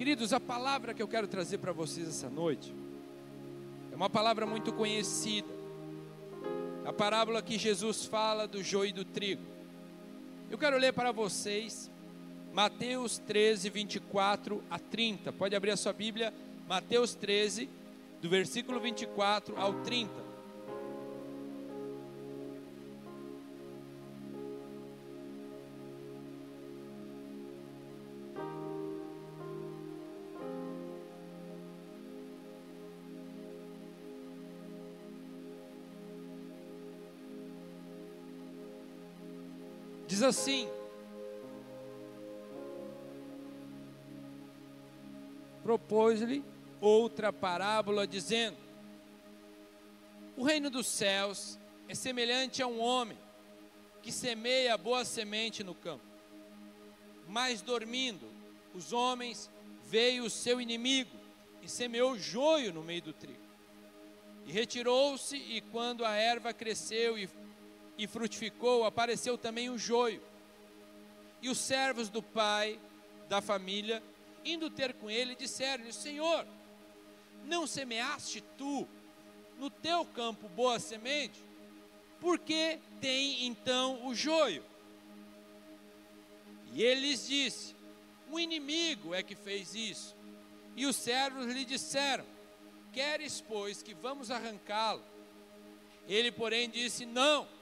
Queridos, a palavra que eu quero trazer para vocês essa noite é uma palavra muito conhecida. A parábola que Jesus fala do joio e do trigo. Eu quero ler para vocês Mateus 13, 24 a 30. Pode abrir a sua Bíblia, Mateus 13, do versículo 24 ao 30. Assim: Propôs-lhe outra parábola, dizendo: O reino dos céus é semelhante a um homem que semeia boa semente no campo. Mas dormindo, os homens veio o seu inimigo e semeou joio no meio do trigo. E retirou-se, e quando a erva cresceu e e frutificou, apareceu também o joio. E os servos do pai da família, indo ter com ele, disseram-lhe: Senhor, não semeaste tu no teu campo boa semente? Por que tem então o joio? E ele lhes disse: O inimigo é que fez isso. E os servos lhe disseram: Queres, pois, que vamos arrancá-lo? Ele, porém, disse: Não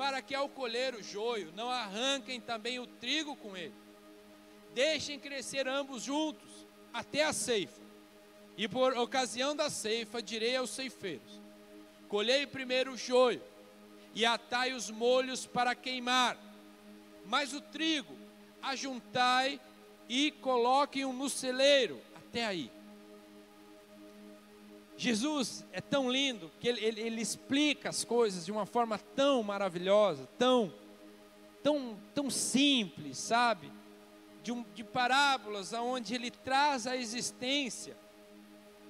para que ao colher o joio não arranquem também o trigo com ele. Deixem crescer ambos juntos até a ceifa. E por ocasião da ceifa direi aos ceifeiros: Colhei primeiro o joio e atai os molhos para queimar, mas o trigo ajuntai e coloquem-o no celeiro. Até aí. Jesus é tão lindo que ele, ele, ele, explica as coisas de uma forma tão maravilhosa, tão, tão, tão simples, sabe? De, um, de parábolas aonde ele traz a existência,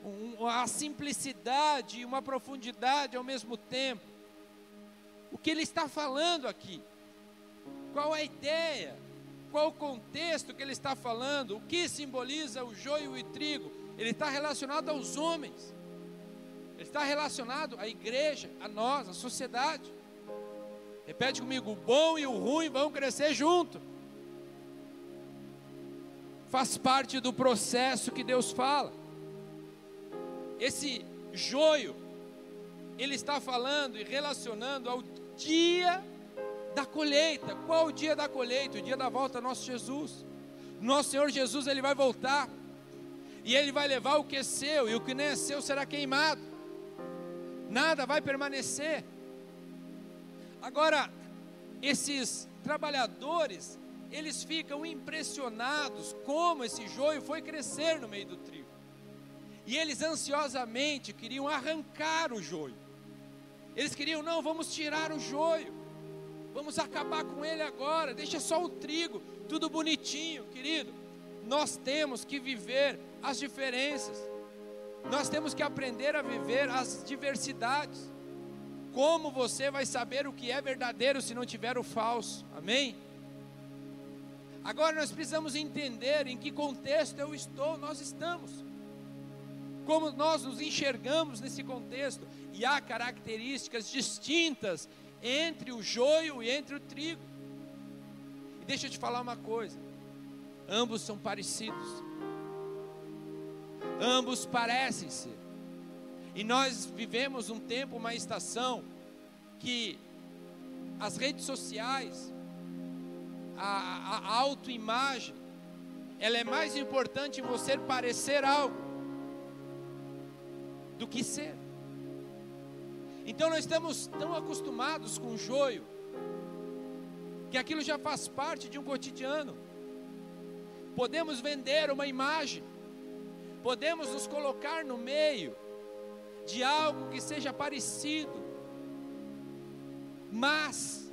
um, a simplicidade e uma profundidade ao mesmo tempo. O que ele está falando aqui? Qual a ideia? Qual o contexto que ele está falando? O que simboliza o joio e o trigo? Ele está relacionado aos homens. Ele está relacionado à igreja, a nós, à sociedade. Repete comigo: o bom e o ruim vão crescer junto. Faz parte do processo que Deus fala. Esse joio, ele está falando e relacionando ao dia da colheita. Qual o dia da colheita? O dia da volta do nosso Jesus. Nosso Senhor Jesus, ele vai voltar. E ele vai levar o que é seu, e o que não é seu será queimado nada vai permanecer. Agora, esses trabalhadores, eles ficam impressionados como esse joio foi crescer no meio do trigo. E eles ansiosamente queriam arrancar o joio. Eles queriam, não, vamos tirar o joio. Vamos acabar com ele agora. Deixa só o trigo, tudo bonitinho, querido. Nós temos que viver as diferenças. Nós temos que aprender a viver as diversidades. Como você vai saber o que é verdadeiro se não tiver o falso? Amém? Agora nós precisamos entender em que contexto eu estou, nós estamos. Como nós nos enxergamos nesse contexto. E há características distintas entre o joio e entre o trigo. E deixa eu te falar uma coisa: ambos são parecidos ambos parecem ser. E nós vivemos um tempo, uma estação, que as redes sociais, a, a, autoimagem, ela é mais importante em você parecer algo do que ser. Então nós estamos tão acostumados com o joio, que aquilo já faz parte de um cotidiano. Podemos vender uma imagem, podemos nos colocar no meio de algo que seja parecido, mas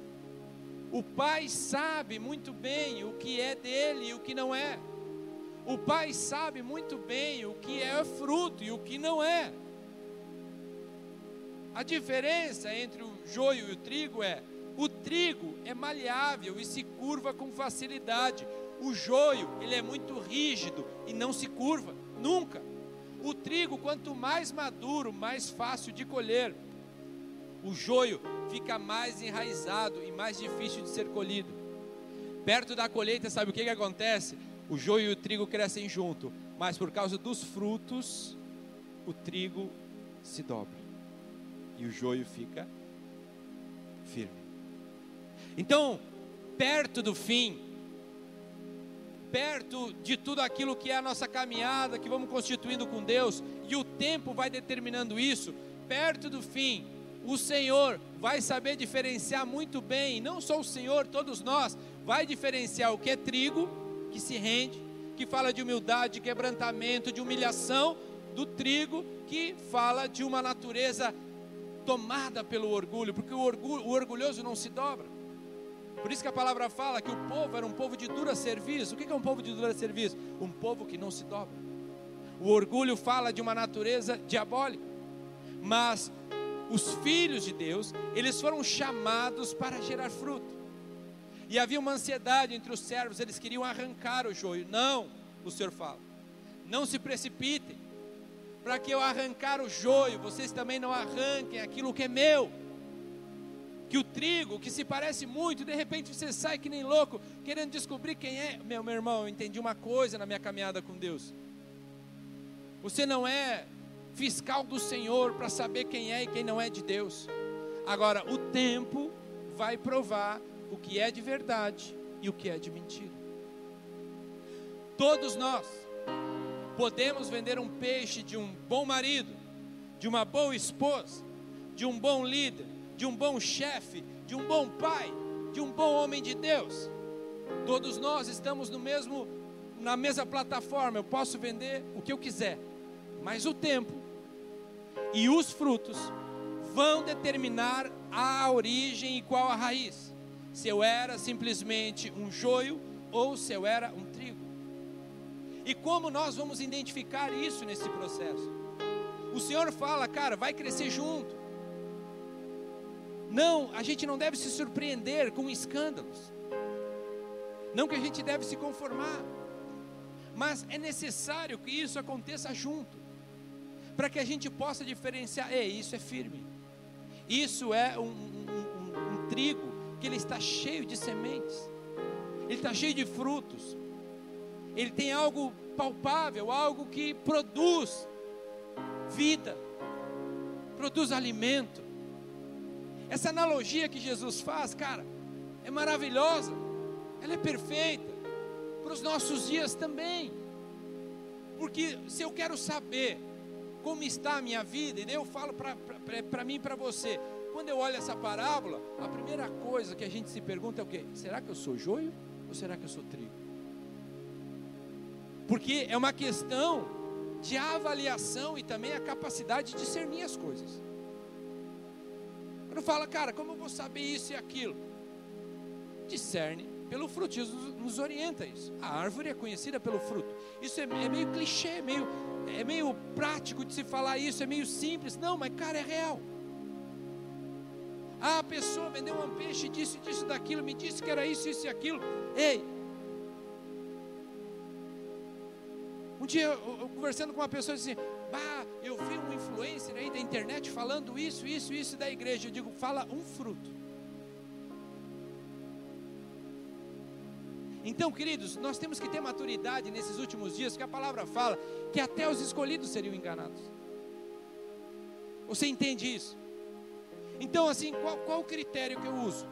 o Pai sabe muito bem o que é dele e o que não é. O Pai sabe muito bem o que é fruto e o que não é. A diferença entre o joio e o trigo é: o trigo é maleável e se curva com facilidade, O joio, ele é muito rígido e não se curva, nunca. O trigo, quanto mais maduro, mais fácil de colher. O joio fica mais enraizado e mais difícil de ser colhido. Perto da colheita, sabe o que, que acontece? O joio e o trigo crescem junto, mas por causa dos frutos, o trigo se dobra e o joio fica firme. Então, perto do fim, perto de tudo aquilo que é a nossa caminhada, que vamos constituindo com Deus, e o tempo vai determinando isso, perto do fim, o Senhor vai saber diferenciar muito bem, não só o Senhor, todos nós, vai diferenciar o que é trigo, que se rende, que fala de humildade, de quebrantamento, de humilhação, do trigo, que fala de uma natureza tomada pelo orgulho, porque o, orgulho, o orgulhoso não se dobra. Por isso que a palavra fala que o povo era um povo de dura serviço. O que é um povo de dura serviço? Um povo que não se dobra. O orgulho fala de uma natureza diabólica. Mas os filhos de Deus, eles foram chamados para gerar fruto. E havia uma ansiedade entre os servos, eles queriam arrancar o joio. Não, o Senhor fala. Não se precipitem para que eu arrancar o joio, vocês também não arranquem aquilo que é meu. Que o trigo, que se parece muito, de repente você sai que nem louco, querendo descobrir quem é. Meu, meu irmão, eu entendi uma coisa na minha caminhada com Deus. Você não é fiscal do Senhor para saber quem é e quem não é de Deus. Agora, o tempo vai provar o que é de verdade e o que é de mentira. Todos nós podemos vender um peixe de um bom marido, de uma boa esposa, de um bom líder, de um bom chefe, de um bom pai, de um bom homem de Deus. Todos nós estamos no mesmo na mesma plataforma, eu posso vender o que eu quiser, mas o tempo e os frutos vão determinar a origem e qual a raiz. Se eu era simplesmente um joio ou se eu era um trigo. E como nós vamos identificar isso nesse processo? O Senhor fala, cara, vai crescer junto. Não, a gente não deve se surpreender com escândalos. Não que a gente deve se conformar. Mas é necessário que isso aconteça junto. Para que a gente possa diferenciar, ei, isso é firme. Isso é um, um, um, um trigo que ele está cheio de sementes. Ele está cheio de frutos ele tem algo palpável, algo que produz vida, produz alimento. Essa analogia que Jesus faz, cara, é maravilhosa, ela é perfeita para os nossos dias também. Porque se eu quero saber como está a minha vida, e eu falo para mim e para você, quando eu olho essa parábola, a primeira coisa que a gente se pergunta é o quê? Será que eu sou joio ou será que eu sou trigo? porque é uma questão de avaliação e também a capacidade de discernir as coisas. Quando fala, cara, como eu vou saber isso e aquilo? Discerne pelo fruto, Jesus nos orienta isso. A árvore é conhecida pelo fruto. Isso é, é meio clichê, meio, é meio prático de se falar isso, é meio simples. Não, mas cara, é real. Ah, a pessoa vendeu um peixe, disse disso, daquilo, me disse que era isso, isso e aquilo. Ei, Um dia, eu, eu, conversando com uma pessoa, disse assim: Bah, eu vi um influencer aí da internet falando isso, isso, isso da igreja. Eu digo: Fala um fruto. Então, queridos, nós temos que ter maturidade nesses últimos dias, que a palavra fala que até os escolhidos seriam enganados. Você entende isso? Então, assim, qual, qual o critério que eu uso?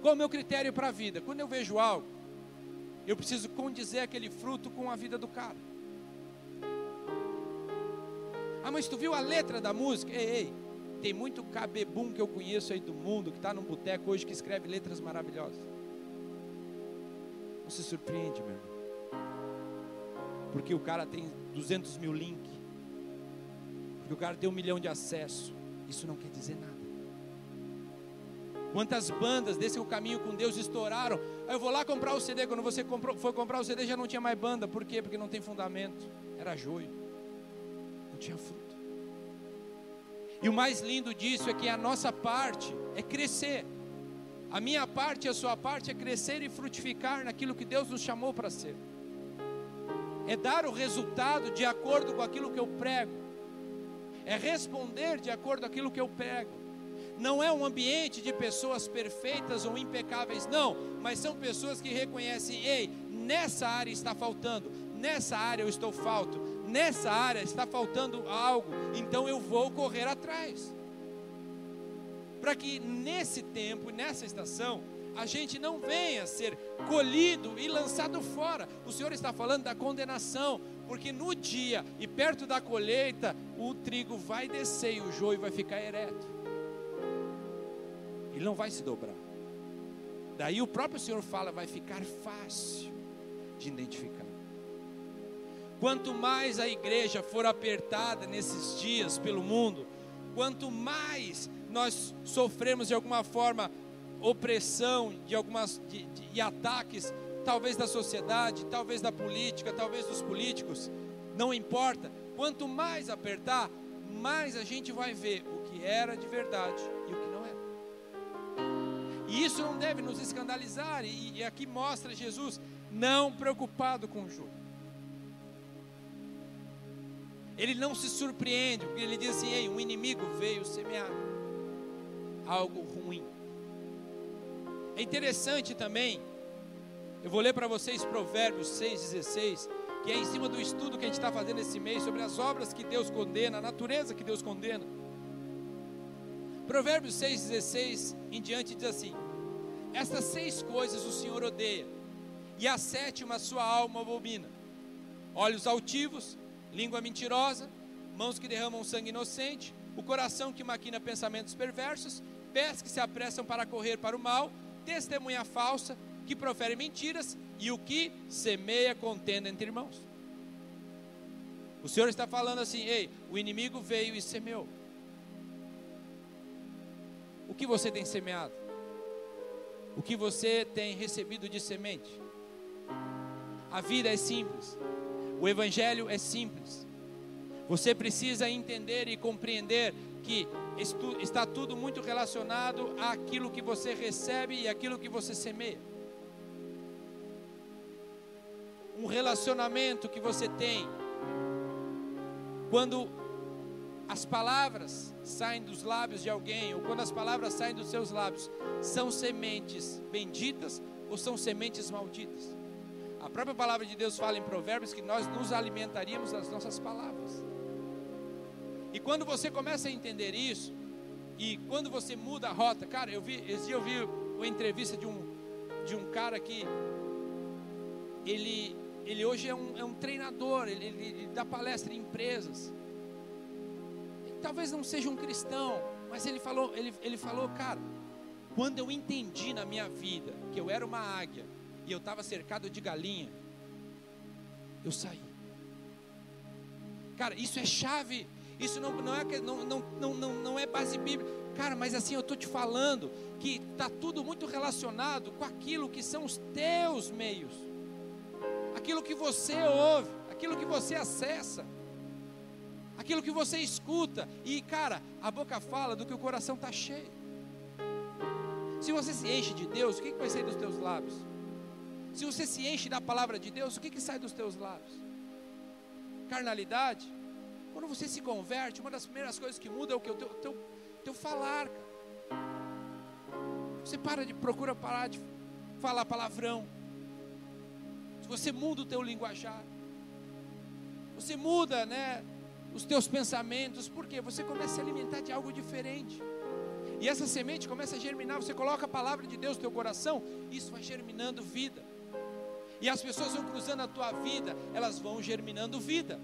Qual o meu critério para a vida? Quando eu vejo algo, eu preciso condizer aquele fruto com a vida do cara. Ah, mas tu viu a letra da música? Ei, ei, tem muito cabebum que eu conheço aí do mundo, que está num boteco hoje, que escreve letras maravilhosas. Não se surpreende, meu irmão. Porque o cara tem 200 mil links. Porque o cara tem um milhão de acesso. Isso não quer dizer nada. Quantas bandas desse o caminho com Deus estouraram? Aí eu vou lá comprar o CD. Quando você comprou, foi comprar o CD, já não tinha mais banda. Por quê? Porque não tem fundamento. Era joio. Não tinha fruto. E o mais lindo disso é que a nossa parte é crescer. A minha parte e a sua parte é crescer e frutificar naquilo que Deus nos chamou para ser. É dar o resultado de acordo com aquilo que eu prego. É responder de acordo com aquilo que eu prego. Não é um ambiente de pessoas perfeitas ou impecáveis, não, mas são pessoas que reconhecem: ei, nessa área está faltando, nessa área eu estou falto, nessa área está faltando algo, então eu vou correr atrás para que nesse tempo, nessa estação, a gente não venha ser colhido e lançado fora. O Senhor está falando da condenação, porque no dia e perto da colheita, o trigo vai descer e o joio vai ficar ereto. Ele não vai se dobrar. Daí o próprio Senhor fala, vai ficar fácil de identificar. Quanto mais a igreja for apertada nesses dias pelo mundo, quanto mais nós sofremos de alguma forma opressão, de algumas de, de, e ataques, talvez da sociedade, talvez da política, talvez dos políticos, não importa. Quanto mais apertar, mais a gente vai ver o que era de verdade e o que não era. E isso não deve nos escandalizar, e, e aqui mostra Jesus não preocupado com o jogo. Ele não se surpreende, porque ele diz assim: Ei, um inimigo veio semear algo ruim. É interessante também, eu vou ler para vocês Provérbios 6,16, que é em cima do estudo que a gente está fazendo esse mês sobre as obras que Deus condena, a natureza que Deus condena. Provérbios 6,16 em diante diz assim: Estas seis coisas o Senhor odeia, e a sétima sua alma abomina: olhos altivos, língua mentirosa, mãos que derramam sangue inocente, o coração que maquina pensamentos perversos, pés que se apressam para correr para o mal, testemunha falsa, que profere mentiras e o que semeia contenda entre irmãos. O Senhor está falando assim: ei, o inimigo veio e semeou. O que você tem semeado? O que você tem recebido de semente? A vida é simples, o Evangelho é simples. Você precisa entender e compreender que está tudo muito relacionado àquilo que você recebe e àquilo que você semeia. Um relacionamento que você tem, quando as palavras saem dos lábios de alguém, ou quando as palavras saem dos seus lábios, são sementes benditas ou são sementes malditas? Própria palavra de Deus fala em Provérbios que nós nos alimentaríamos das nossas palavras. E quando você começa a entender isso, e quando você muda a rota, cara, eu vi, esse dia eu vi uma entrevista de um, de um cara que ele, ele hoje é um, é um treinador, ele, ele, ele dá palestra em empresas. talvez não seja um cristão, mas ele falou, ele, ele falou, cara, quando eu entendi na minha vida que eu era uma águia e eu estava cercado de galinha, eu saí. Cara, isso é chave isso não, não, é, não, não, não, não, é base bíblica. Cara, mas assim eu estou te falando que está tudo muito relacionado com aquilo que são os teus meios, aquilo que você ouve, aquilo que você acessa, aquilo que você escuta. E cara, a boca fala do que o coração está cheio. Se você se enche de Deus, o que, que vai sair dos teus lábios? Se você se enche da palavra de Deus, o que, que sai dos teus lábios? Carnalidade? Quando você se converte, uma das primeiras coisas que muda é o que? O teu, teu, teu falar. Você para de, procura parar de falar palavrão. Você muda o teu linguajar. Você muda, né, os teus pensamentos, porque você começa a se alimentar de algo diferente. E essa semente começa a germinar, você coloca a palavra de Deus no teu coração, isso vai germinando vida. E as pessoas vão cruzando a tua vida, elas vão germinando vida.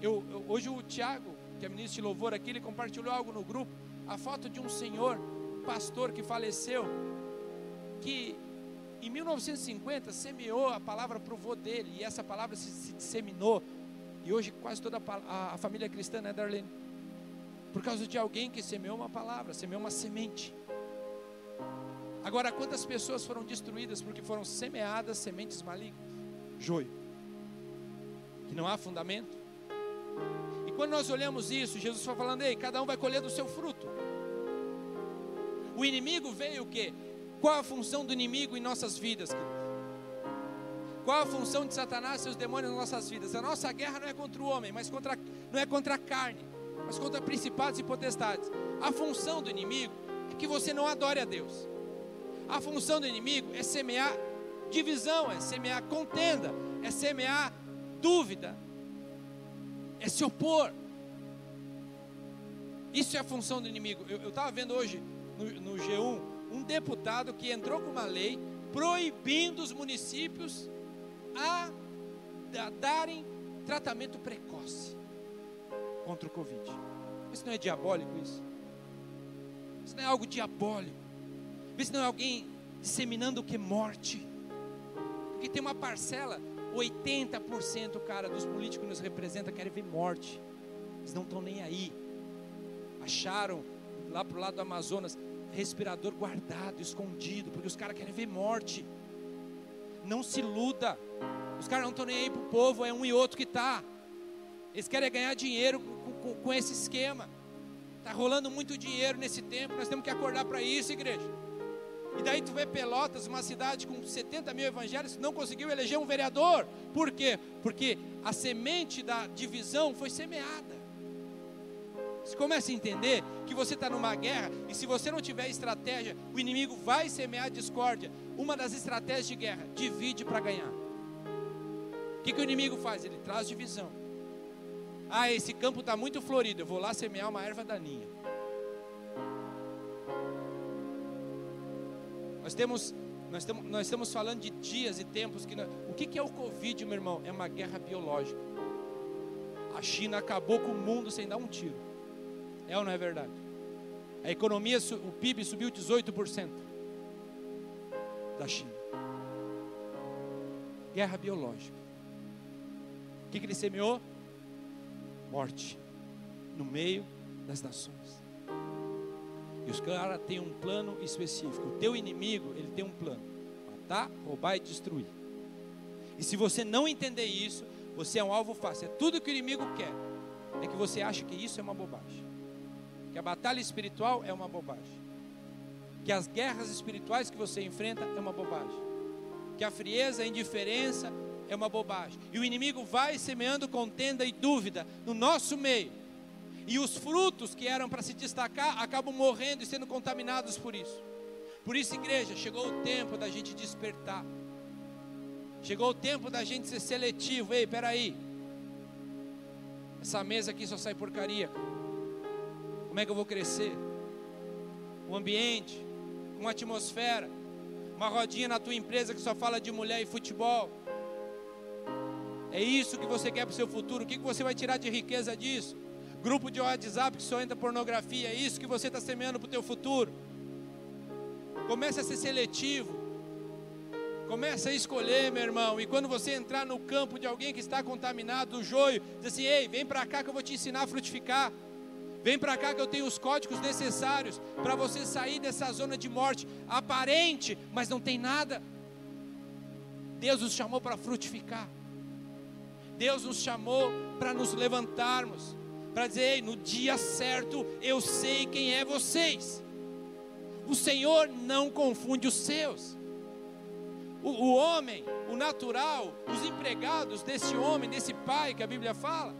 Eu, eu, hoje o Tiago, que é ministro de louvor aqui, ele compartilhou algo no grupo, a foto de um senhor, pastor que faleceu, que em 1950 semeou a palavra para o vô dele, e essa palavra se, se, disseminou, e hoje quase toda a, a, família cristã, né, Darlene? Por causa de alguém que semeou uma palavra, semeou uma semente. Agora, quantas pessoas foram destruídas porque foram semeadas sementes malignas? Joio. Que não há fundamento. E quando nós olhamos isso, Jesus está falando, ei, cada um vai colher do seu fruto. O inimigo veio o quê? Qual a função do inimigo em nossas vidas? Qual a função de Satanás e seus demônios nas nossas vidas? A nossa guerra não é contra o homem, mas contra, não é contra a carne, mas contra principados e potestades. A função do inimigo é que você não adore a Deus. A função do inimigo é semear divisão, é semear contenda, é semear dúvida, é se opor. Isso é a função do inimigo. Eu estava vendo hoje no, no G1 um deputado que entrou com uma lei proibindo os municípios a, a darem tratamento precoce contra o Covid. Isso não é diabólico isso? Isso não é algo diabólico? Isso não é alguém disseminando o que? Morte. Porque tem uma parcela, 80% cara dos políticos que nos representam querem ver morte. Eles não estão nem aí. Acharam lá pro lado do Amazonas respirador guardado, escondido, porque os caras querem ver morte. Não se iluda. Os caras não estão nem aí pro povo, é um e outro que tá. Eles querem ganhar dinheiro com, com, com esse esquema. Tá rolando muito dinheiro nesse tempo. Nós temos que acordar para isso, igreja. E daí tu vê Pelotas, uma cidade com 70 mil evangélicos, não conseguiu eleger um vereador. Por quê? Porque a semente da divisão foi semeada. Você começa a entender que você está numa guerra e se você não tiver estratégia, o inimigo vai semear discórdia. Uma das estratégias de guerra, divide para ganhar. O que, que o inimigo faz? Ele traz divisão. Ah, esse campo está muito florido, eu vou lá semear uma erva daninha. Nós temos, nós estamos, nós estamos falando de dias e tempos que. Nós, o que, que é o Covid, meu irmão? É uma guerra biológica. A China acabou com o mundo sem dar um tiro. É ou não é verdade? A economia, o PIB subiu 18% da China. Guerra biológica. O que, que ele semeou? Morte no meio das nações. E os caras têm um plano específico. O teu inimigo, ele tem um plano: matar, roubar e destruir. E se você não entender isso, você é um alvo fácil. É tudo que o inimigo quer. É que você acha que isso é uma bobagem. Que a batalha espiritual é uma bobagem. Que as guerras espirituais que você enfrenta é uma bobagem. Que a frieza, a indiferença é uma bobagem. E o inimigo vai semeando contenda e dúvida no nosso meio. E os frutos que eram para se destacar acabam morrendo e sendo contaminados por isso. Por isso, igreja, chegou o tempo da gente despertar. Chegou o tempo da gente ser seletivo. Ei, peraí. Essa mesa aqui só sai porcaria. Como é que eu vou crescer? O ambiente, uma atmosfera, uma rodinha na tua empresa que só fala de mulher e futebol. É isso que você quer para o seu futuro? O que você vai tirar de riqueza disso? Grupo de WhatsApp que só entra pornografia, é isso que você está semeando para o teu futuro. Comece a ser seletivo. Comece a escolher, meu irmão. E quando você entrar no campo de alguém que está contaminado do joio, diz assim: ei, vem para cá que eu vou te ensinar a frutificar. Vem para cá que eu tenho os códigos necessários para você sair dessa zona de morte aparente, mas não tem nada. Deus nos chamou para frutificar. Deus nos chamou para nos levantarmos para dizer: no dia certo eu sei quem é vocês. O Senhor não confunde os seus. O, o, homem, o natural, os empregados desse homem, desse pai que a Bíblia fala,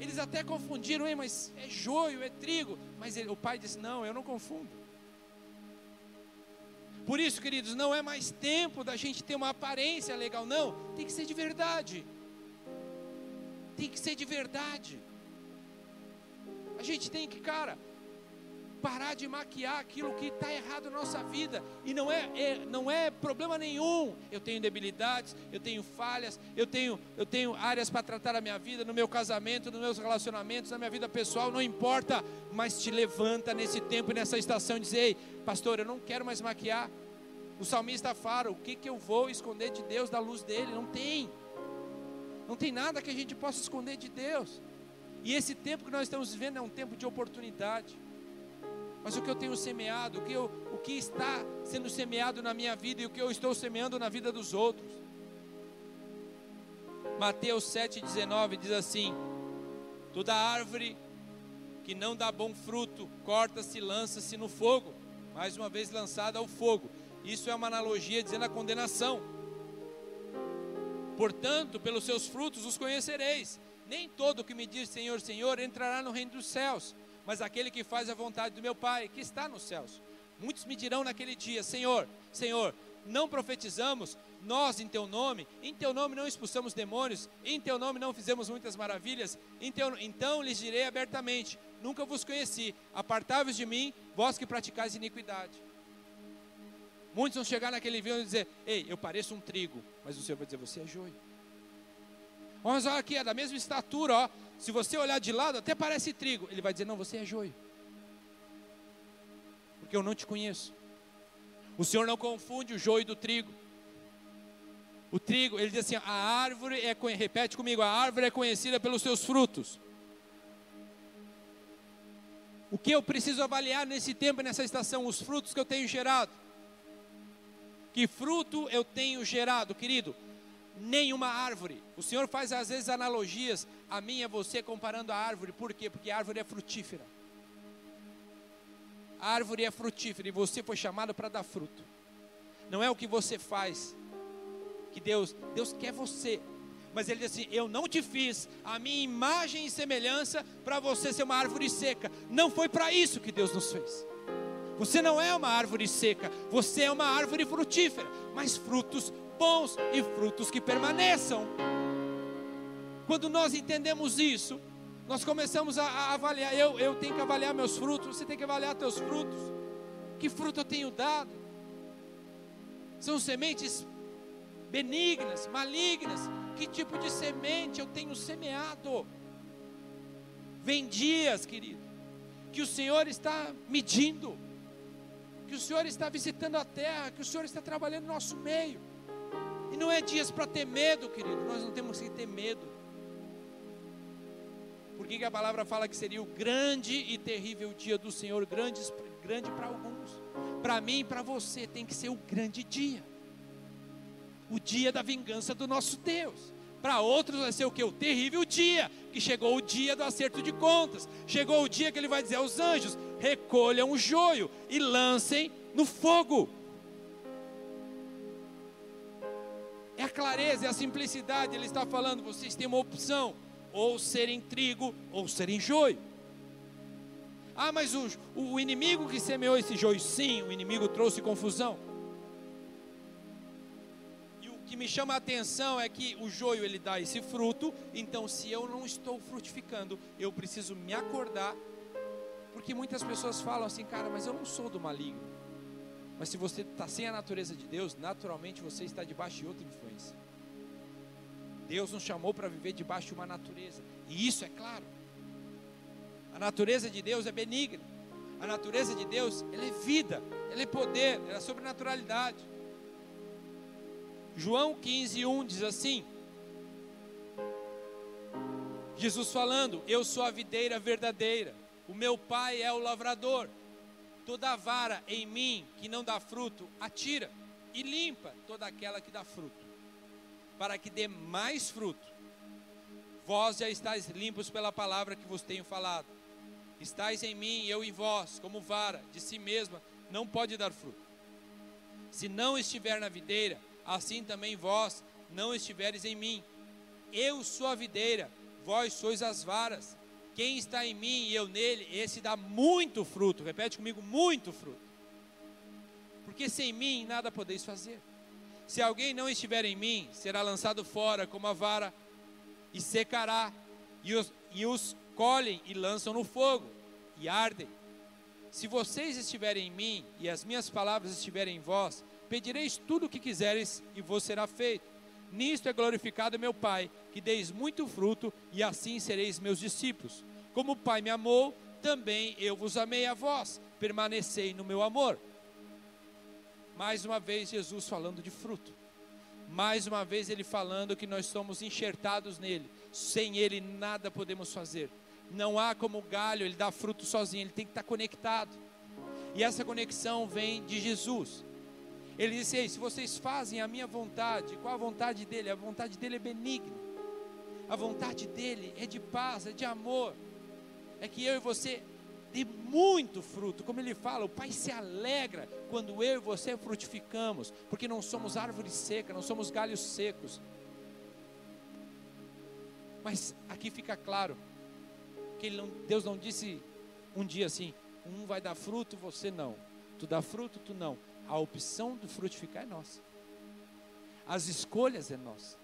eles até confundiram, Ei, mas é joio, é trigo. Mas ele, o pai disse: Não, eu não confundo. Por isso, queridos, não é mais tempo da gente ter uma aparência legal, não. Tem que ser de verdade. Tem que ser de verdade. A gente tem que, cara, parar de maquiar aquilo que está errado na nossa vida. E não é, é, não é problema nenhum. Eu tenho debilidades, eu tenho falhas, eu tenho, eu tenho áreas para tratar a minha vida, no meu casamento, nos meus relacionamentos, na minha vida pessoal, não importa. Mas te levanta nesse tempo e nessa estação e diz: Ei, pastor, eu não quero mais maquiar. O salmista fala: O que, que eu vou esconder de Deus da luz dele? Não tem. Não tem nada que a gente possa esconder de Deus. E esse tempo que nós estamos vivendo é um tempo de oportunidade. Mas o que eu tenho semeado, o que, eu, o que está sendo semeado na minha vida e o que eu estou semeando na vida dos outros. Mateus 7,19 diz assim: Toda árvore que não dá bom fruto, corta-se lança-se no fogo. mais uma vez lançada ao fogo. Isso é uma analogia dizendo a condenação. Portanto, pelos seus frutos os conhecereis. Nem todo que me diz Senhor, Senhor entrará no reino dos céus, mas aquele que faz a vontade do meu Pai, que está nos céus. Muitos me dirão naquele dia: Senhor, Senhor, não profetizamos, nós em teu nome, em teu nome não expulsamos demônios, em teu nome não fizemos muitas maravilhas, teu, então lhes direi abertamente: nunca vos conheci, apartai-vos de mim, vós que praticais iniquidade. Muitos vão chegar naquele dia e dizer: Ei, eu pareço um trigo, mas o Senhor vai dizer: Você é joio. Vamos olha aqui, é da mesma estatura, ó. Se você olhar de lado, até parece trigo. Ele vai dizer: Não, você é joio. Porque eu não te conheço. O Senhor não confunde o joio do trigo. O trigo, ele diz assim: a árvore é, repete comigo, a árvore é conhecida pelos seus frutos. O que eu preciso avaliar nesse tempo, nessa estação? Os frutos que eu tenho gerado. Que fruto eu tenho gerado, querido? Nenhuma árvore. O Senhor faz às vezes analogias a mim e a você comparando a árvore. Por quê? Porque a árvore é frutífera. A árvore é frutífera e você foi chamado para dar fruto. Não é o que você faz que Deus, Deus quer você. Mas ele diz assim: Eu não te fiz a minha imagem e semelhança para você ser uma árvore seca. Não foi para isso que Deus nos fez. Você não é uma árvore seca, você é uma árvore frutífera, mas frutos bons e frutos que permaneçam. Quando nós entendemos isso, nós começamos a, a avaliar. Eu, eu tenho que avaliar meus frutos, você tem que avaliar teus frutos. Que fruto eu tenho dado? São sementes benignas, malignas? Que tipo de semente eu tenho semeado? Vem dias, querido, que o Senhor está medindo, que o Senhor está visitando a terra, que o Senhor está trabalhando no nosso meio. E não é dias para ter medo, querido, nós não temos que ter medo por que a palavra fala que seria o grande e terrível dia do Senhor, grande, grande para alguns. Para mim e para você tem que ser o grande dia. O dia da vingança do nosso Deus. Para outros vai ser o que? O terrível dia, que chegou o dia do acerto de contas. Chegou o dia que ele vai dizer aos anjos: recolham o joio e lancem no fogo. É a clareza, é a simplicidade. Ele está falando: vocês têm uma opção ou serem trigo, ou serem joio. Ah, mas o, o inimigo que semeou esse joio, sim, o inimigo trouxe confusão. E o que me chama a atenção é que o joio ele dá esse fruto, então se eu não estou frutificando, eu preciso me acordar, porque muitas pessoas falam assim, cara, mas eu não sou do maligno. Mas se você está sem a natureza de Deus, naturalmente você está debaixo de outra influência. Deus nos chamou para viver debaixo de uma natureza. E isso é claro. A natureza de Deus é benigna. A natureza de Deus, ela é vida, ela é poder, ela é sobrenaturalidade. João 15, 1 diz assim: Jesus falando, eu sou a videira verdadeira, o meu pai é o lavrador. Toda vara em mim que não dá fruto, atira e limpa toda aquela que dá fruto para que dê mais fruto. Vós já estáis limpos pela palavra que vos tenho falado. Estais em mim, eu em vós, como vara de si mesma, não pode dar fruto. Se não estiver na videira, assim também vós não estiveres em mim. Eu sou a videira, vós sois as varas. Quem está em mim e eu nele, esse dá muito fruto. Repete comigo: muito fruto. Porque sem mim nada podeis fazer. Se alguém não estiver em mim, será lançado fora como a vara e secará, e os, e os colhem e lançam no fogo e ardem. Se vocês estiverem em mim e as minhas palavras estiverem em vós, pedireis tudo o que quiseres e vos será feito. Nisto é glorificado meu Pai, que deis muito fruto e assim sereis meus discípulos. Como o Pai me amou, também eu vos amei a vós. Permanecei no meu amor. Mais uma vez, Jesus falando de fruto. Mais uma vez, Ele falando que nós somos enxertados nele. Sem Ele, nada podemos fazer. Não há como o galho, ele dá fruto sozinho, ele tem que estar conectado. E essa conexão vem de Jesus. Ele disse: Ei, se vocês fazem a minha vontade, qual a vontade dele? A vontade dele é benigna. A vontade dele é de paz, é de amor. É que eu e você dê muito fruto. Como ele fala, o Pai se alegra quando eu e você frutificamos, porque não somos árvores secas, não somos galhos secos. Mas aqui fica claro que não, Deus não disse um dia assim: um vai dar fruto, você não. Tu dá fruto, tu não. A opção do frutificar é nossa. As escolhas é nossa.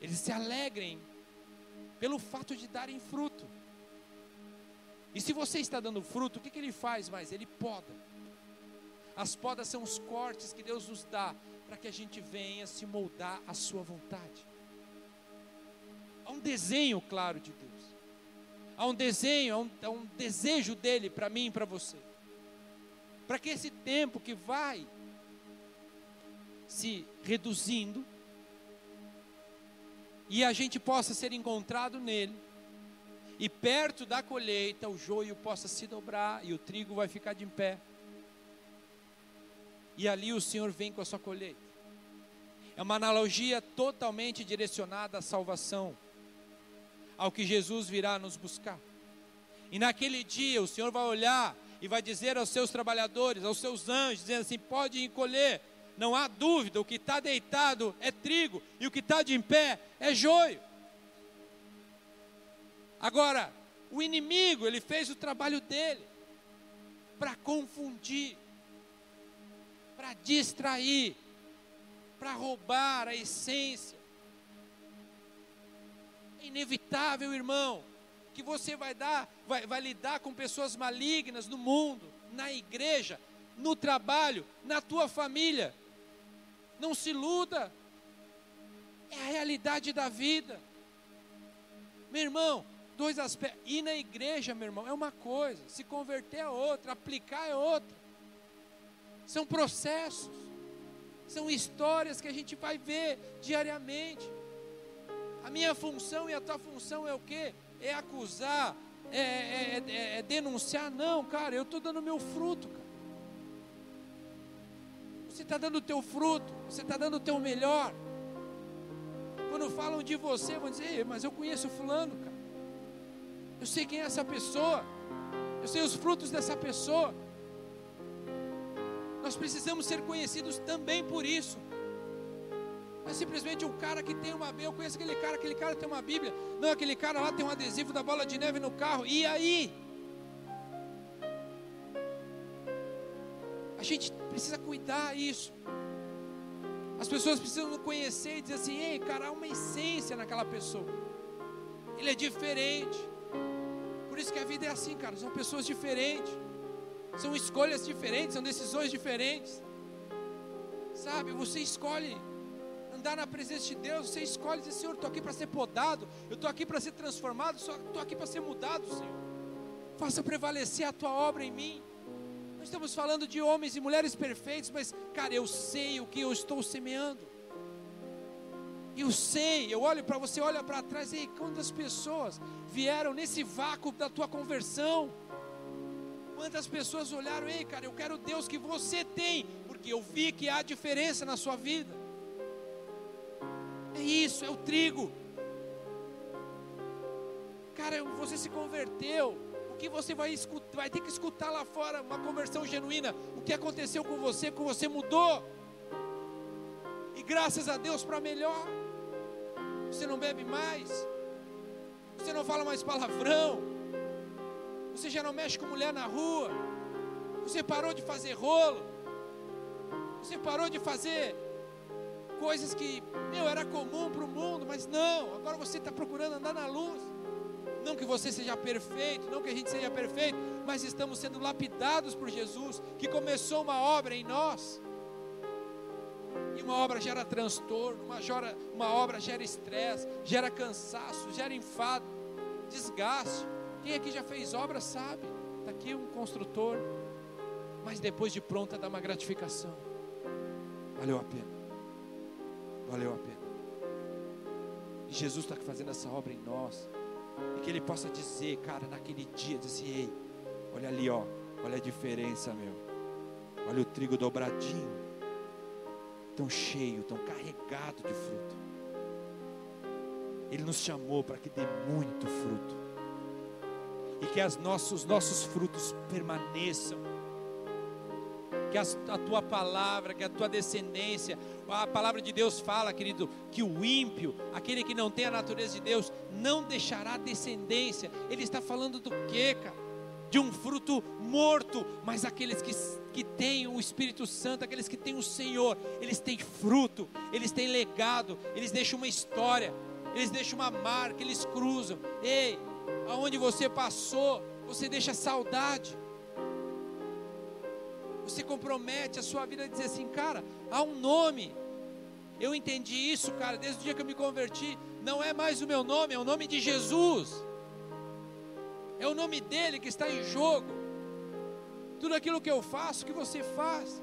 Eles se alegrem pelo fato de darem fruto. E se você está dando fruto, o que, que ele faz mais? Ele poda. As podas são os cortes que Deus nos dá para que a gente venha se moldar à sua vontade. Há um desenho claro de Deus. Há um desenho, há um, há um desejo dele para mim e para você. Para que esse tempo que vai se reduzindo e a gente possa ser encontrado nele, e perto da colheita o joio possa se dobrar e o trigo vai ficar de pé. E ali o Senhor vem com a sua colheita. É uma analogia totalmente direcionada à salvação, ao que Jesus virá nos buscar. E naquele dia o Senhor vai olhar e vai dizer aos seus trabalhadores, aos seus anjos, dizendo assim: pode ir colher, não há dúvida, o que está deitado é trigo e o que está de em pé é joio. Agora, o inimigo, ele fez o trabalho dele para confundir, para distrair, para roubar a essência. É inevitável, irmão, que você vai dar, vai, vai lidar com pessoas malignas no mundo, na igreja, no trabalho, na tua família. Não se iluda. É a realidade da vida. Meu irmão, dois aspectos. Ir na igreja, meu irmão, é uma coisa, se converter é outra, aplicar é outra. São processos, são histórias que a gente vai ver diariamente. A minha função e a tua função é o quê? É acusar, é, é, é, é denunciar? Não, cara, eu estou dando meu fruto, cara. Você está dando o teu fruto, você está dando o teu melhor. Quando falam de você, vão dizer, mas eu conheço fulano, cara. Eu sei quem é essa pessoa. Eu sei os frutos dessa pessoa. Nós precisamos ser conhecidos também por isso. É simplesmente um cara que tem uma Bíblia. Eu conheço aquele cara, aquele cara tem uma Bíblia. Não, aquele cara lá tem um adesivo da bola de neve no carro. E aí? A gente precisa cuidar isso. As pessoas precisam conhecer e dizer assim: ei, cara, há uma essência naquela pessoa. Ele é diferente. Por isso que a vida é assim, cara. São pessoas diferentes. São escolhas diferentes, são decisões diferentes. Sabe, você escolhe andar na presença de Deus, você escolhe dizer, Senhor, estou aqui para ser podado, eu estou aqui para ser transformado, estou aqui para ser mudado, Senhor. Faça prevalecer a tua obra em mim. Nós estamos falando de homens e mulheres perfeitos, mas, cara, eu sei o que eu estou semeando. Eu sei, eu olho para você, olha para trás, e quantas pessoas vieram nesse vácuo da tua conversão? Quantas pessoas olharam, ei, cara, eu quero Deus que você tem, porque eu vi que há diferença na sua vida. É isso, é o trigo. Cara, você se converteu. O que você vai escutar, vai ter que escutar lá fora uma conversão genuína. O que aconteceu com você, com você mudou. E graças a Deus para melhor você não bebe mais, você não fala mais palavrão, você já não mexe com mulher na rua, você parou de fazer rolo, você parou de fazer coisas que, meu, era comum para o mundo, mas não, agora você está procurando andar na luz. Não que você seja perfeito, não que a gente seja perfeito, mas estamos sendo lapidados por Jesus, que começou uma obra em nós. E uma obra gera transtorno, uma, gera, uma obra gera estresse, gera cansaço, gera enfado, desgaste. Quem aqui já fez obra sabe. Está aqui um construtor. Mas depois de pronta dá uma gratificação. Valeu a pena. Valeu a pena. E Jesus está fazendo essa obra em nós. E que Ele possa dizer, cara, naquele dia, dizer assim, ei, olha ali, ó, olha a diferença, meu. Olha o trigo dobradinho tão cheio, tão carregado de fruto. Ele nos chamou para que dê muito fruto. e que as nossos, os nossos frutos permaneçam. Que a tua palavra, que a tua descendência, a palavra de Deus fala, querido, que o ímpio, aquele que não tem a natureza de Deus, não deixará descendência. Ele está falando do que, cara? de um fruto morto, mas aqueles que, que têm o Espírito Santo, aqueles que têm o Senhor, eles têm fruto, eles têm legado, eles deixam uma história, eles deixam uma marca, eles cruzam. Ei, aonde você passou, você deixa saudade. Você compromete a sua vida a dizer assim, cara, há um nome. Eu entendi isso, cara, desde o dia que eu me converti. Não é mais o meu nome, é o nome de Jesus. É o nome dele que está em jogo. Tudo aquilo que eu faço, que você faz.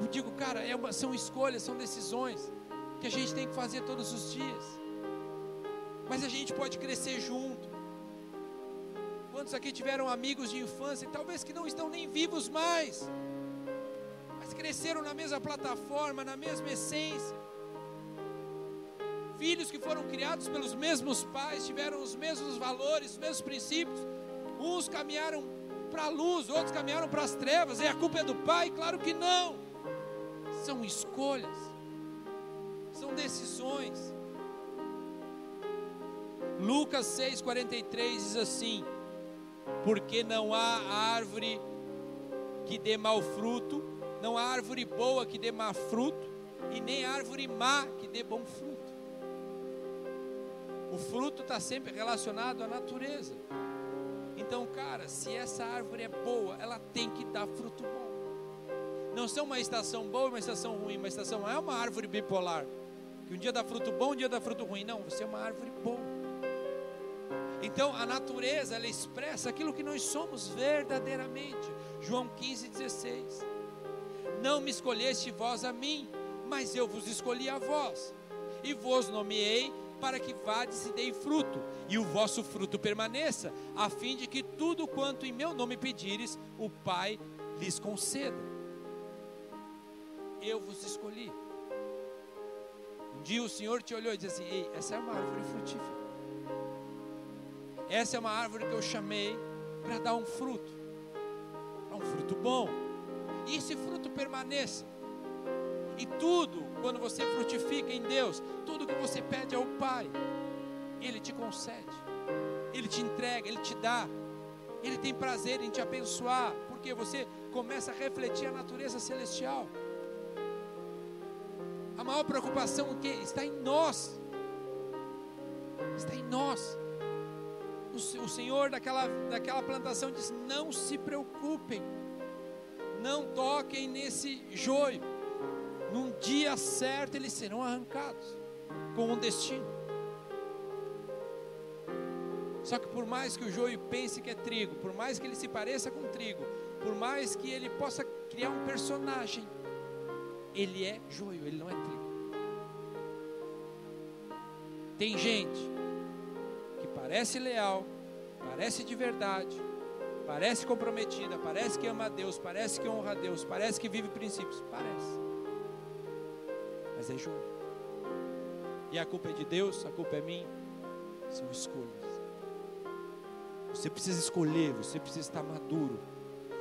Eu digo, cara, é uma, são escolhas, são decisões que a gente tem que fazer todos os dias. Mas a gente pode crescer junto. Quantos aqui tiveram amigos de infância, talvez que não estão nem vivos mais, mas cresceram na mesma plataforma, na mesma essência filhos que foram criados pelos mesmos pais, tiveram os mesmos valores, os mesmos princípios. Uns caminharam para a luz, outros caminharam para as trevas. E a culpa é do pai? Claro que não. São escolhas, são decisões. Lucas 6,43 diz assim: Porque não há árvore que dê mau fruto, não há árvore boa que dê má fruto, e nem árvore má que dê bom fruto. O fruto está sempre relacionado à natureza. Então, cara, se essa árvore é boa, ela tem que dar fruto bom. Não são uma estação boa e uma estação ruim. Uma estação é uma árvore bipolar. Que um dia dá fruto bom, um dia dá fruto ruim. Não, você é uma árvore boa. Então, a natureza, ela expressa aquilo que nós somos verdadeiramente. João 15, 16. Não me escolheste vós a mim, mas eu vos escolhi a vós. E vos nomeei para que vades e dei fruto, e o vosso fruto permaneça, a fim de que tudo quanto em meu nome pedires, o Pai lhes conceda. Eu vos escolhi. Um dia o Senhor te olhou e disse assim: Ei, essa é uma árvore frutífera. Essa é uma árvore que eu chamei para dar um fruto. É um fruto bom. E esse fruto permaneça. E tudo, quando você frutifica em Deus, tudo que você pede ao Pai, Ele te concede, Ele te entrega, Ele te dá, Ele tem prazer em te abençoar, porque você começa a refletir a natureza celestial. A maior preocupação que está em nós, está em nós. O, Senhor daquela, daquela plantação diz: não se preocupem, não toquem nesse joio num dia certo eles serão arrancados com um destino. Só que por mais que o joio pense que é trigo, por mais que ele se pareça com trigo, por mais que ele possa criar um personagem, ele é joio, ele não é trigo. Tem gente parece leal, parece de verdade, parece comprometida, parece que ama a Deus, parece que honra a Deus, parece que vive princípios, parece mas é jogo. E a culpa é de Deus, a culpa é minha. São escolhas. Você precisa escolher, você precisa estar maduro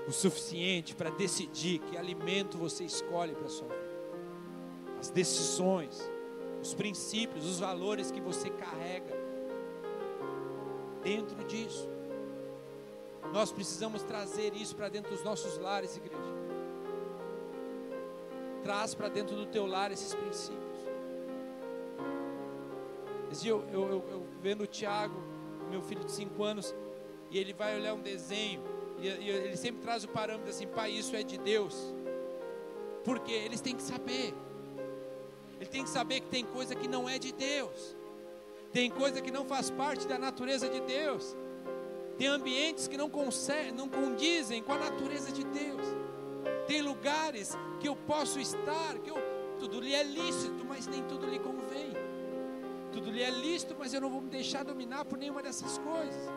o suficiente para decidir que alimento você escolhe para sua vida. As decisões, os princípios, os valores que você carrega dentro disso. Nós precisamos trazer isso para dentro dos nossos lares, igreja. Traz para dentro do teu lar esses princípios. Eu, eu, eu, eu vendo o Tiago, meu filho de 5 anos, e ele vai olhar um desenho, e, e ele sempre traz o parâmetro assim: pai, isso é de Deus. Porque eles têm que saber. Ele tem que saber que tem coisa que não é de Deus. Tem coisa que não faz parte da natureza de Deus. Tem ambientes que não, conseguem, não condizem com a natureza de Deus. Tem lugares que eu posso estar, que eu, tudo lhe é lícito, mas nem tudo lhe convém. Tudo lhe é lícito, mas eu não vou me deixar dominar por nenhuma dessas coisas.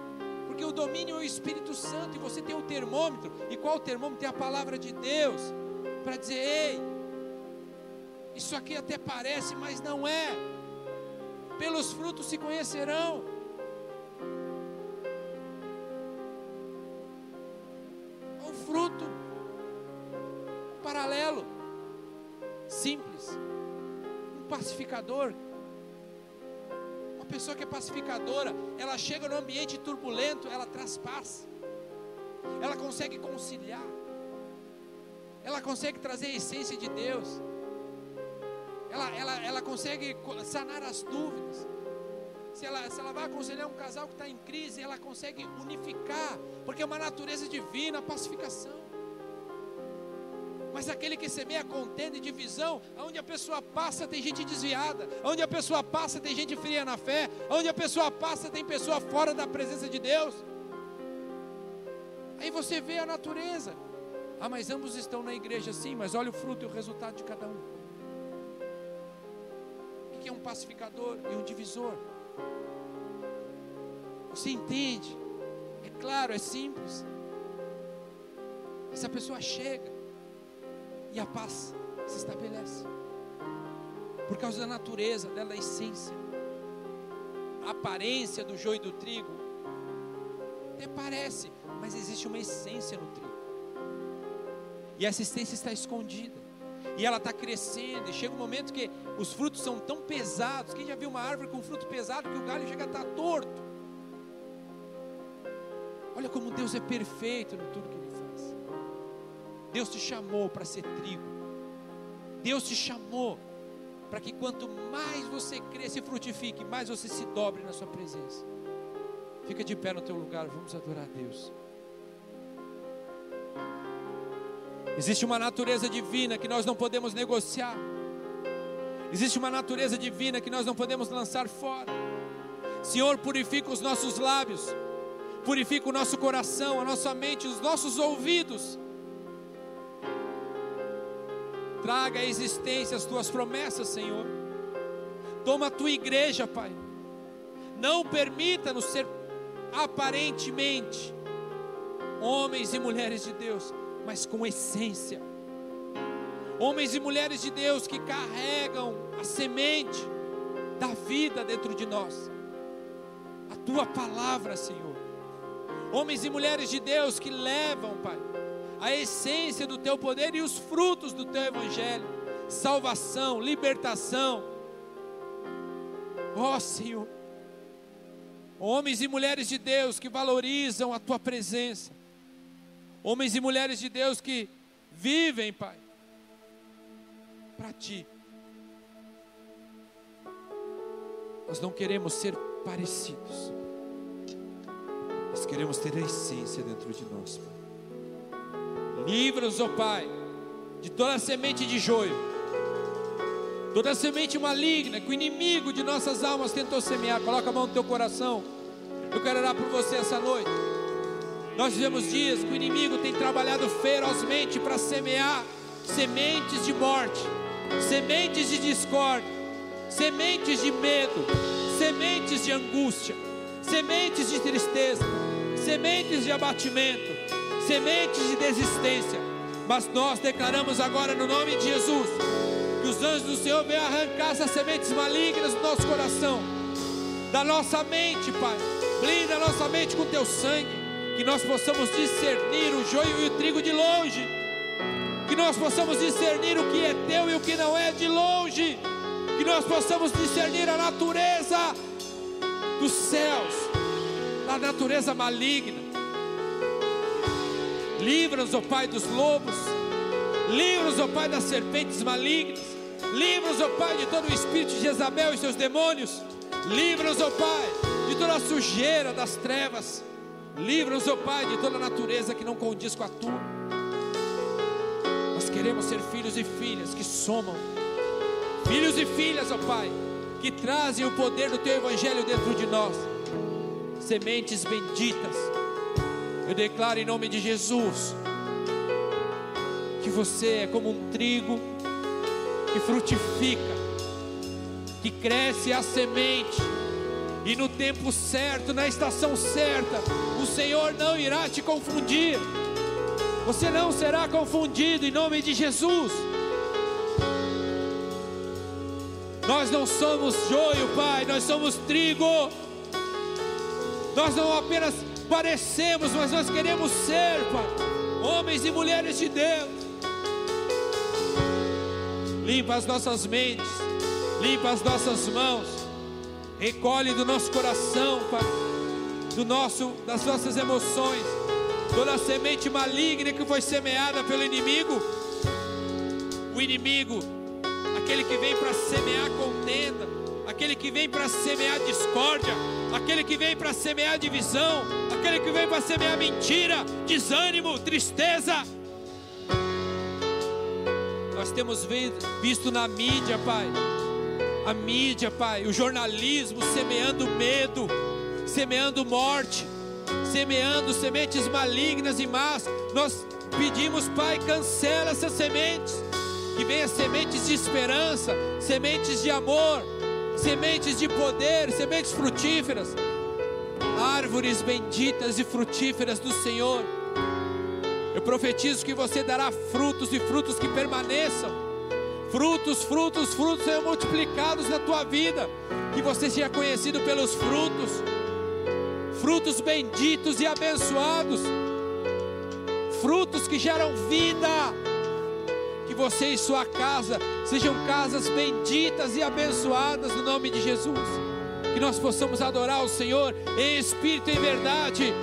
Porque o domínio é o Espírito Santo e você tem o termômetro. E qual o termômetro? Tem a palavra de Deus para dizer: ei, isso aqui até parece, mas não é pelos frutos se conhecerão. É um fruto um paralelo, simples, um pacificador. Uma pessoa que é pacificadora, ela chega no ambiente turbulento, ela traz paz. Ela consegue conciliar. Ela consegue trazer a essência de Deus. Ela, ela, ela consegue sanar as dúvidas. Se ela, se ela vai aconselhar um casal que está em crise, ela consegue unificar, porque é uma natureza divina, pacificação. Mas aquele que semeia contenda e divisão, onde a pessoa passa tem gente desviada, onde a pessoa passa tem gente fria na fé, onde a pessoa passa tem pessoa fora da presença de Deus. Aí você vê a natureza. Ah, mas ambos estão na igreja, sim, mas olha o fruto e o resultado de cada um. É um pacificador e um divisor? Você entende? É claro, é simples. Essa pessoa chega e a paz se estabelece. Por causa da natureza dela, da essência. A aparência do joio e do trigo até parece, mas existe uma essência no trigo. E essa essência está escondida. E ela está crescendo. E chega um momento que os frutos são tão pesados. Quem já viu uma árvore com fruto pesado que o galho chega a estar torto? Olha como Deus é perfeito em tudo que Ele faz. Deus te chamou para ser trigo. Deus te chamou para que quanto mais você cresça e frutifique, mais você se dobre na sua presença. Fica de pé no teu lugar, vamos adorar a Deus. Existe uma natureza divina que nós não podemos negociar. Existe uma natureza divina que nós não podemos lançar fora. Senhor, purifica os nossos lábios purifica o nosso coração, a nossa mente, os nossos ouvidos. Traga à existência as tuas promessas, Senhor. Toma a tua igreja, Pai. Não permita-nos ser aparentemente homens e mulheres de Deus, mas com essência. Homens e mulheres de Deus que carregam a semente da vida dentro de nós. A tua palavra, Senhor homens e mulheres de Deus que levam, Pai, a essência do teu poder e os frutos do teu evangelho, salvação, libertação. Ó oh, Senhor, homens e mulheres de Deus que valorizam a tua presença, homens e mulheres de Deus que vivem, Pai, para ti. Nós não queremos ser parecidos. Nós queremos ter a essência dentro de nós, Pai. Livra-nos, ó Pai, de toda semente de joio, toda semente maligna que o inimigo de nossas almas tentou semear. Coloca a mão no teu coração. Eu quero orar por você essa noite. Nós vivemos dias que o inimigo tem trabalhado ferozmente para semear sementes de morte, sementes de discórdia, sementes de medo, sementes de angústia, sementes de tristeza, sementes de abatimento, sementes de desistência. Mas nós declaramos agora no nome de Jesus que os anjos do Senhor venham arrancar essas sementes malignas do nosso coração, da nossa mente, Pai. Blinda a nossa mente com teu sangue, que nós possamos discernir o joio e o trigo de longe, que nós possamos discernir o que é teu e o que não é de longe, que nós possamos discernir a natureza dos céus da natureza maligna. Livra-nos, ó Pai, dos lobos. Livra-nos, ó Pai, das serpentes malignas. Livra-nos, ó Pai, de todo o espírito de Jezabel e seus demônios. Livra-nos, ó Pai, de toda a sujeira das trevas. Livra-nos, ó Pai, de toda a natureza que não condiz com a tua. Nós queremos ser filhos e filhas que somam. Filhos e filhas, ó Pai, que trazem o poder do teu evangelho dentro de nós sementes benditas. Eu declaro em nome de Jesus que você é como um trigo que frutifica, que cresce a semente, e no tempo certo, na estação certa, o Senhor não irá te confundir. Você não será confundido em nome de Jesus. Nós não somos joio, Pai, nós somos trigo. Nós não apenas parecemos, mas nós queremos ser, Pai, homens e mulheres de Deus. limpa as nossas mentes, limpa as nossas mãos, recolhe do nosso coração, Pai, do nosso, das nossas emoções, toda a semente maligna que foi semeada pelo inimigo, o inimigo, aquele que vem para semear contenda, aquele que vem para semear discórdia, aquele que vem para semear divisão, aquele que vem para semear mentira, desânimo, tristeza. Nós temos visto na mídia, Pai, a mídia, Pai, o jornalismo semeando medo, semeando morte, semeando sementes malignas e más. Nós pedimos, Pai, cancela essas sementes, que venha sementes de esperança, sementes de amor, sementes de poder, sementes frutíferas, árvores benditas e frutíferas do Senhor. Eu profetizo que você dará frutos e frutos que permaneçam. Frutos, frutos, frutos sejam multiplicados na tua vida. Que você seja conhecido pelos frutos. Frutos benditos e abençoados. Frutos que geram vida você e sua casa sejam casas benditas e abençoadas no nome de Jesus. Que nós possamos adorar o Senhor em espírito e em verdade.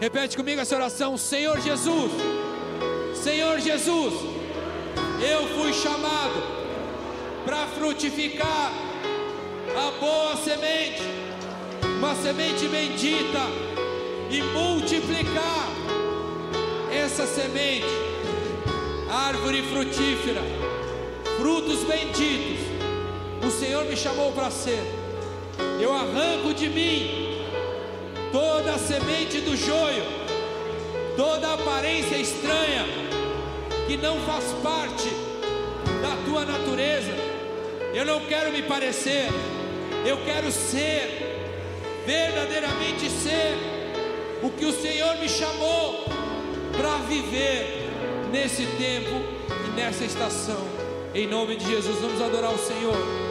Repete comigo essa oração: Senhor Jesus, Senhor Jesus, eu fui chamado para frutificar a boa semente, uma semente bendita e multiplicar essa semente árvore frutífera, frutos benditos. O Senhor me chamou para ser. Eu arranco de mim toda a semente do joio, toda a aparência estranha que não faz parte da tua natureza. Eu não quero me parecer, eu quero ser, verdadeiramente ser o que o Senhor me chamou para viver nesse tempo e nessa estação. Em nome de Jesus, vamos adorar o Senhor.